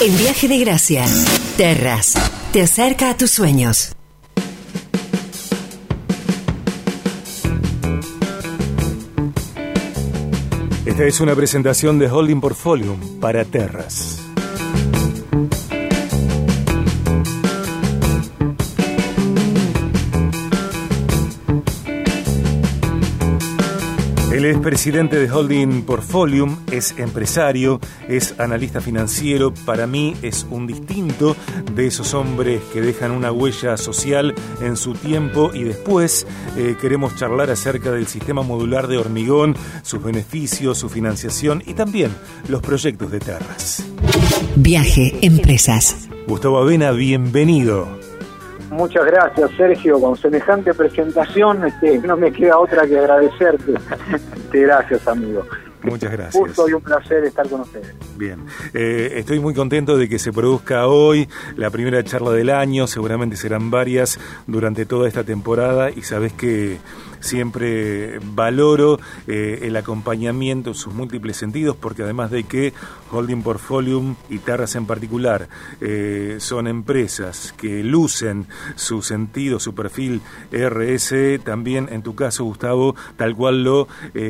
En Viaje de Gracia, Terras, te acerca a tus sueños. Esta es una presentación de Holding Portfolio para Terras. Él es presidente de Holding Portfolium, es empresario, es analista financiero. Para mí es un distinto de esos hombres que dejan una huella social en su tiempo y después eh, queremos charlar acerca del sistema modular de hormigón, sus beneficios, su financiación y también los proyectos de Terras. Viaje Empresas. Gustavo Avena, bienvenido. Muchas gracias, Sergio. Con semejante presentación, este, no me queda otra que agradecerte. Este, gracias, amigo. Muchas gracias. Gusto y un placer estar con ustedes. Bien, eh, estoy muy contento de que se produzca hoy la primera charla del año, seguramente serán varias durante toda esta temporada y sabes que siempre valoro eh, el acompañamiento en sus múltiples sentidos porque además de que Holding Portfolium y Terras en particular eh, son empresas que lucen su sentido, su perfil RS, también en tu caso Gustavo, tal cual lo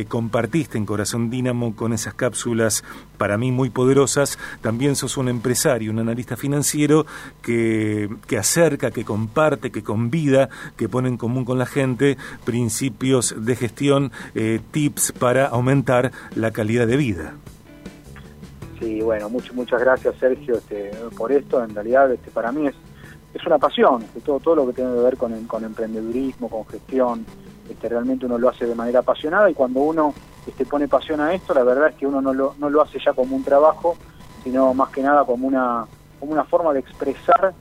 compartiste en Corazón Dínamo con esas cápsulas para mí muy poderosas, también sos un empresario, un analista financiero que, que acerca, que comparte, que convida, que pone en común con la gente principios de gestión, eh, tips para aumentar la calidad de vida. Sí, bueno, muchas muchas gracias Sergio este, por esto. En realidad, este, para mí es, es una pasión, este, todo, todo lo que tiene que ver con, con emprendedurismo, con gestión. Este, realmente uno lo hace de manera apasionada y cuando uno este, pone pasión a esto, la verdad es que uno no lo, no lo hace ya como un trabajo, sino más que nada como una, como una forma de expresar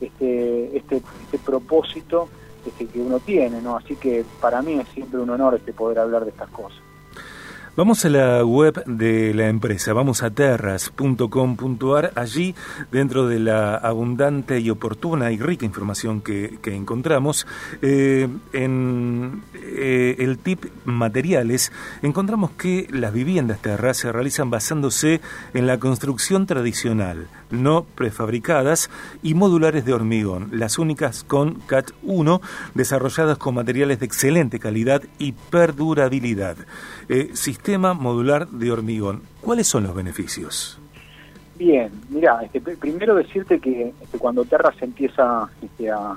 este, este, este propósito este, que uno tiene, ¿no? Así que para mí es siempre un honor este poder hablar de estas cosas. Vamos a la web de la empresa, vamos a terras.com.ar. Allí, dentro de la abundante y oportuna y rica información que, encontramos, eh, en eh, el tip materiales, encontramos que las viviendas terras se realizan basándose en la construcción tradicional, no prefabricadas y modulares de hormigón, las únicas con CAT 1, desarrolladas con materiales de excelente calidad y perdurabilidad. Eh, sistema modular de hormigón. ¿Cuáles son los beneficios? Bien, mira, este, primero decirte que este, cuando Terra se empieza, este, a,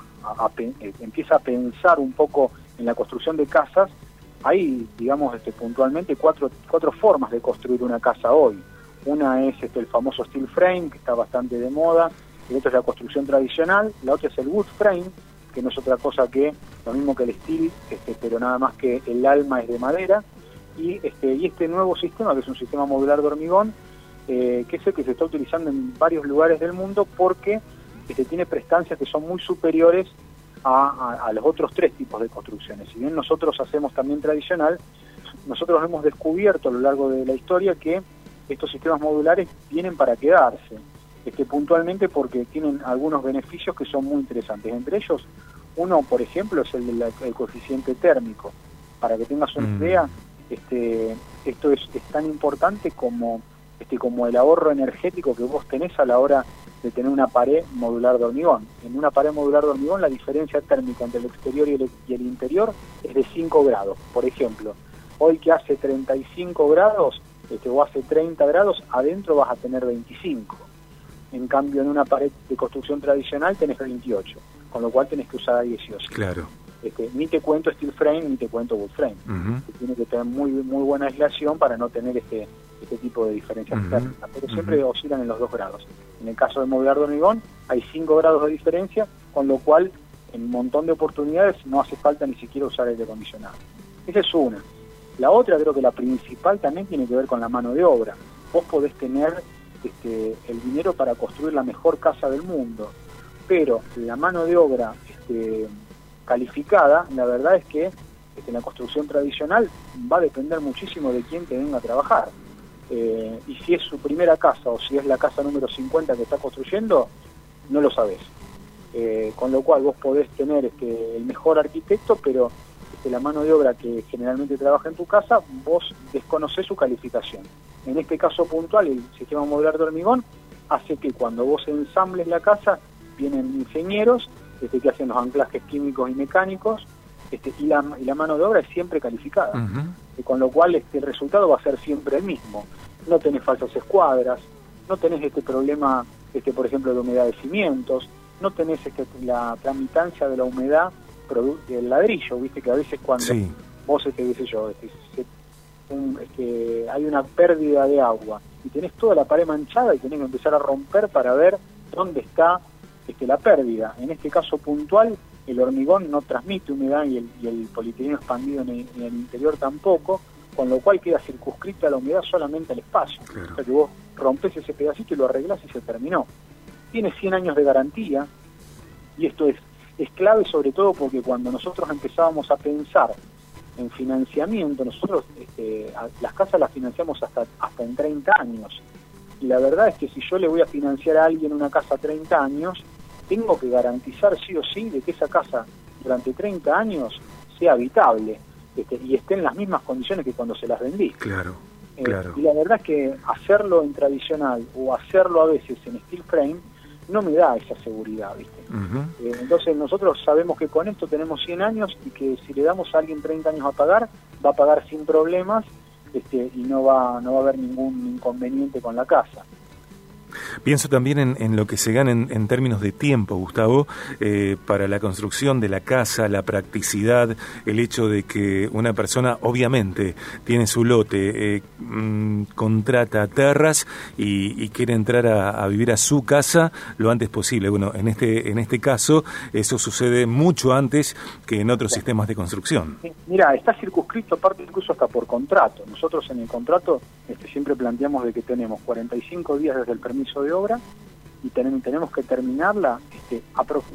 eh, empieza a pensar un poco en la construcción de casas, hay, digamos, este, puntualmente cuatro, cuatro formas de construir una casa hoy. Una es este, el famoso steel frame, que está bastante de moda, el otro es la construcción tradicional, la otra es el wood frame, que no es otra cosa que lo mismo que el steel, este, pero nada más que el alma es de madera, y este, y este nuevo sistema, que es un sistema modular de hormigón, eh, que es el que se está utilizando en varios lugares del mundo porque este, tiene prestancias que son muy superiores a, los otros tres tipos de construcciones. Si bien nosotros hacemos también tradicional, nosotros hemos descubierto a lo largo de la historia que estos sistemas modulares vienen para quedarse, este, puntualmente porque tienen algunos beneficios que son muy interesantes. Entre ellos, uno, por ejemplo, es el del coeficiente térmico. Para que tengas una mm. idea, este, esto es, tan importante como, este, como el ahorro energético que vos tenés a la hora de tener una pared modular de hormigón. En una pared modular de hormigón la diferencia térmica entre el exterior y el, y el interior es de 5 grados. Por ejemplo, hoy que hace 35 grados este, o hace 30 grados, adentro vas a tener 25. En cambio, en una pared de construcción tradicional tenés 28, con lo cual tenés que usar 18. Claro. Este, ni te cuento steel frame ni te cuento wood frame. Tiene que tener muy muy buena aislación para no tener este este tipo de diferencias pero siempre oscilan en los dos grados. En el caso de modular de hormigón hay 5 grados de diferencia, con lo cual en un montón de oportunidades no hace falta ni siquiera usar aire acondicionado. Esa es una. La otra, creo que la principal también tiene que ver con la mano de obra. Vos podés tener este, el dinero para construir la mejor casa del mundo, pero la mano de obra este, calificada, la verdad es que este, la construcción tradicional va a depender muchísimo de quién te venga a trabajar. Eh, y si es su primera casa o si es la casa número 50 que está construyendo, no lo sabes. Eh, con lo cual vos podés tener este, el mejor arquitecto, pero este, la mano de obra que generalmente trabaja en tu casa, vos desconoces su calificación. En este caso puntual, el sistema modular de hormigón hace que cuando vos ensambles la casa, vienen ingenieros este, que hacen los anclajes químicos y mecánicos, este, y, la, y la mano de obra es siempre calificada, con lo cual este, el resultado va a ser siempre el mismo. No tenés falsas escuadras, no tenés este problema, este, por ejemplo, de humedad de cimientos, no tenés este, la tramitancia de la humedad del ladrillo, viste que a veces cuando vos, este, qué sé yo, este, este, hay una pérdida de agua y tenés toda la pared manchada y tenés que empezar a romper para ver dónde está este, la pérdida. En este caso puntual, el hormigón no transmite humedad y el, y el expandido en el, interior tampoco, con lo cual queda circunscrita la humedad solamente al espacio. O sea que vos rompes ese pedacito y lo arreglás y se terminó. Tiene 100 años de garantía y esto es, es clave sobre todo porque cuando nosotros empezábamos a pensar en financiamiento, nosotros este, las casas las financiamos hasta, hasta en 30 años. Y la verdad es que si yo le voy a financiar a alguien una casa a 30 años, tengo que garantizar sí o sí de que esa casa durante 30 años sea habitable este, y esté en las mismas condiciones que cuando se las vendí. Claro, eh, claro. Y la verdad es que hacerlo en tradicional o hacerlo a veces en steel frame no me da esa seguridad, ¿viste? Eh, entonces nosotros sabemos que con esto tenemos 100 años y que si le damos a alguien 30 años a pagar, va a pagar sin problemas este, y no va, no va a haber ningún inconveniente con la casa. Pienso también en, lo que se gana en, términos de tiempo, Gustavo, eh, para la construcción de la casa, la practicidad, el hecho de que una persona obviamente tiene su lote, eh, mm, contrata terras y, quiere entrar a, vivir a su casa lo antes posible. Bueno, en este, en este caso eso sucede mucho antes que en otros sistemas de construcción. Mira, está circunscrito aparte incluso hasta por contrato. Nosotros en el contrato este, siempre planteamos de que tenemos 45 días desde el permiso de obra y tenemos que terminarla este,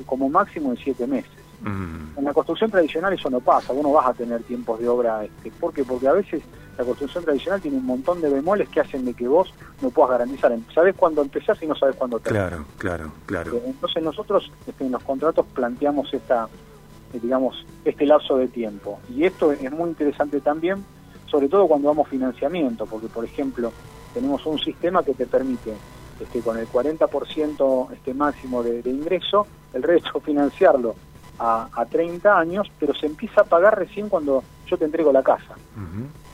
como máximo en siete meses. Mm. En la construcción tradicional eso no pasa, vos no vas a tener tiempos de obra. Este, ¿Por qué? Porque a veces la construcción tradicional tiene un montón de bemoles que hacen de que vos no puedas garantizar. Sabés cuándo empezás y no sabes cuándo terminás. Claro, claro, claro. Eh, entonces nosotros este, en los contratos planteamos esta, eh, digamos, este lapso de tiempo. Y esto es muy interesante también, sobre todo cuando damos financiamiento, porque por ejemplo tenemos un sistema que te permite este, con el 40% este máximo de, ingreso, el resto financiarlo a, a, 30 años, pero se empieza a pagar recién cuando yo te entrego la casa.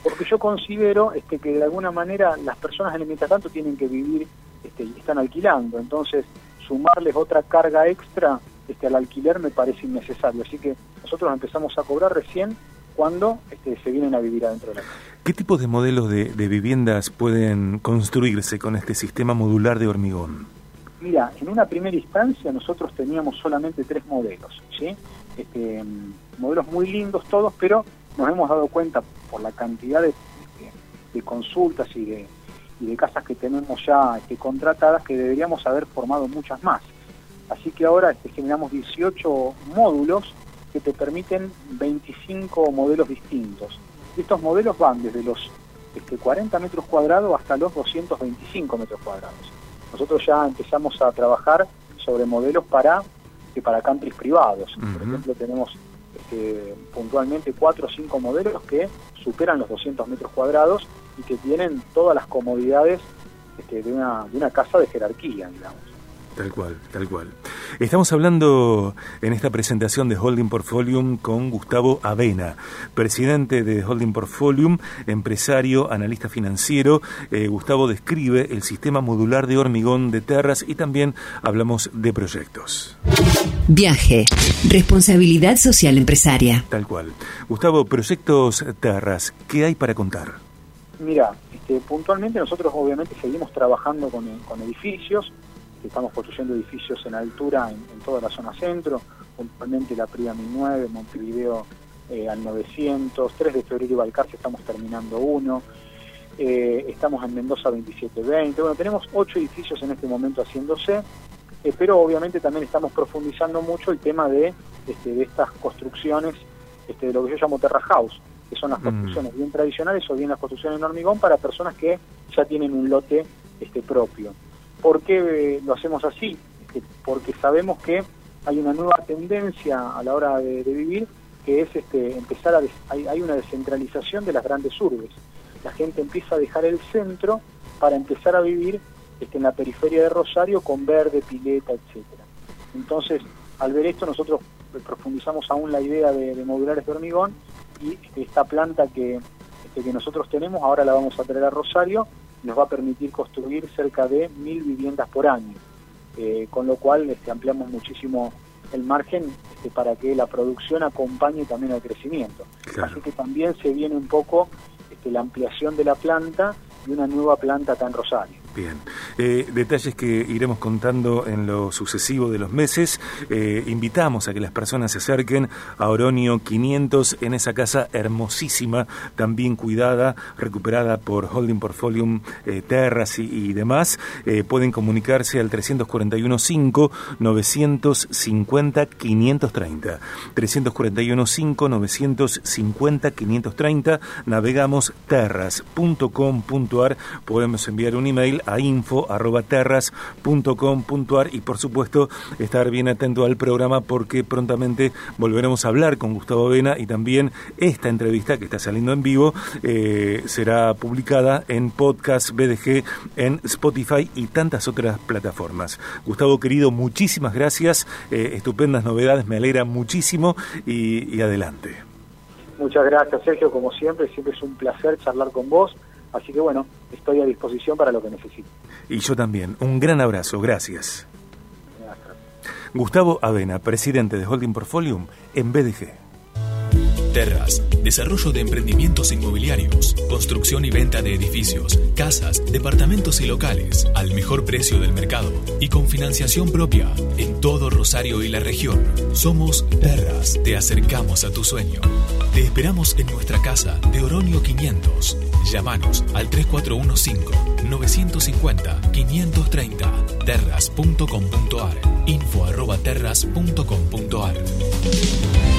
Porque yo considero este, que de alguna manera las personas en el mientras tanto tienen que vivir este, y están alquilando, entonces sumarles otra carga extra este, al alquiler me parece innecesario. Así que nosotros empezamos a cobrar recién cuando este, se vienen a vivir adentro de la casa. ¿Qué tipo de modelos de, viviendas pueden construirse con este sistema modular de hormigón? Mira, en una primera instancia nosotros teníamos solamente tres modelos, ¿sí? Este, modelos muy lindos todos, pero nos hemos dado cuenta por la cantidad de, consultas y de, y de casas que tenemos ya este, contratadas que deberíamos haber formado muchas más. Así que ahora este, generamos 18 módulos que te permiten 25 modelos distintos. Estos modelos van desde los este, 40 metros cuadrados hasta los 225 metros cuadrados. Nosotros ya empezamos a trabajar sobre modelos para, que para countries privados. Por ejemplo, tenemos este, puntualmente 4 o 5 modelos que superan los 200 metros cuadrados y que tienen todas las comodidades este, de, una, de una casa de jerarquía, digamos. Tal cual, tal cual. Estamos hablando en esta presentación de Holding Portfolium con Gustavo Avena, presidente de Holding Portfolium, empresario, analista financiero. Eh, Gustavo describe el sistema modular de hormigón de terras y también hablamos de proyectos. Viaje, responsabilidad social empresaria. Tal cual. Gustavo, proyectos terras, ¿qué hay para contar? Mira, este, puntualmente nosotros obviamente seguimos trabajando con, con edificios estamos construyendo edificios en altura en, toda la zona centro, puntualmente la Prida 1009, Montevideo eh, al 900, 3 de febrero y Balcarce estamos terminando uno, eh, estamos en Mendoza 2720, bueno, tenemos ocho edificios en este momento haciéndose, eh, pero obviamente también estamos profundizando mucho el tema de, este, de estas construcciones, este, de lo que yo llamo terra house, que son las mm. construcciones bien tradicionales o bien las construcciones en hormigón para personas que ya tienen un lote este, propio. ¿Por qué lo hacemos así? Porque sabemos que hay una nueva tendencia a la hora de, vivir que es este, empezar a hay, una descentralización de las grandes urbes. La gente empieza a dejar el centro para empezar a vivir en la periferia de Rosario con verde, pileta, etcétera. Entonces, al ver esto, nosotros profundizamos aún la idea de, de modulares de hormigón y esta planta que, este, que nosotros tenemos ahora la vamos a traer a Rosario nos va a permitir construir cerca de mil viviendas por año, eh, con lo cual este, ampliamos muchísimo el margen este, para que la producción acompañe también al crecimiento. Así que también se viene un poco este, la ampliación de la planta y una nueva planta acá en Rosario. Bien, eh, detalles que iremos contando en lo sucesivo de los meses. Eh, invitamos a que las personas se acerquen a Oronio 500 en esa casa hermosísima, también cuidada, recuperada por Holding Portfolio eh, Terras y, demás. pueden comunicarse al 341 5 950 530. 341 5 950 530. Navegamos terras.com.ar. Podemos enviar un email a info.terras.com.ar y por supuesto estar bien atento al programa porque prontamente volveremos a hablar con Gustavo Vena y también esta entrevista que está saliendo en vivo eh, será publicada en podcast BDG, en Spotify y tantas otras plataformas. Gustavo querido, muchísimas gracias, eh, estupendas novedades, me alegra muchísimo y, y adelante. Muchas gracias Sergio, como siempre, siempre es un placer charlar con vos Así que bueno, estoy a disposición para lo que necesite. Y yo también. Un gran abrazo. Gracias. Gustavo Avena, presidente de Holding Portfolio en BDG. Terras, desarrollo de emprendimientos inmobiliarios, construcción y venta de edificios, casas, departamentos y locales al mejor precio del mercado y con financiación propia en todo Rosario y la región. Somos Terras, te acercamos a tu sueño. Te esperamos en nuestra casa de Oronio 500. Llámanos al 3415-950-530 terras.com.ar info arroba terras.com.ar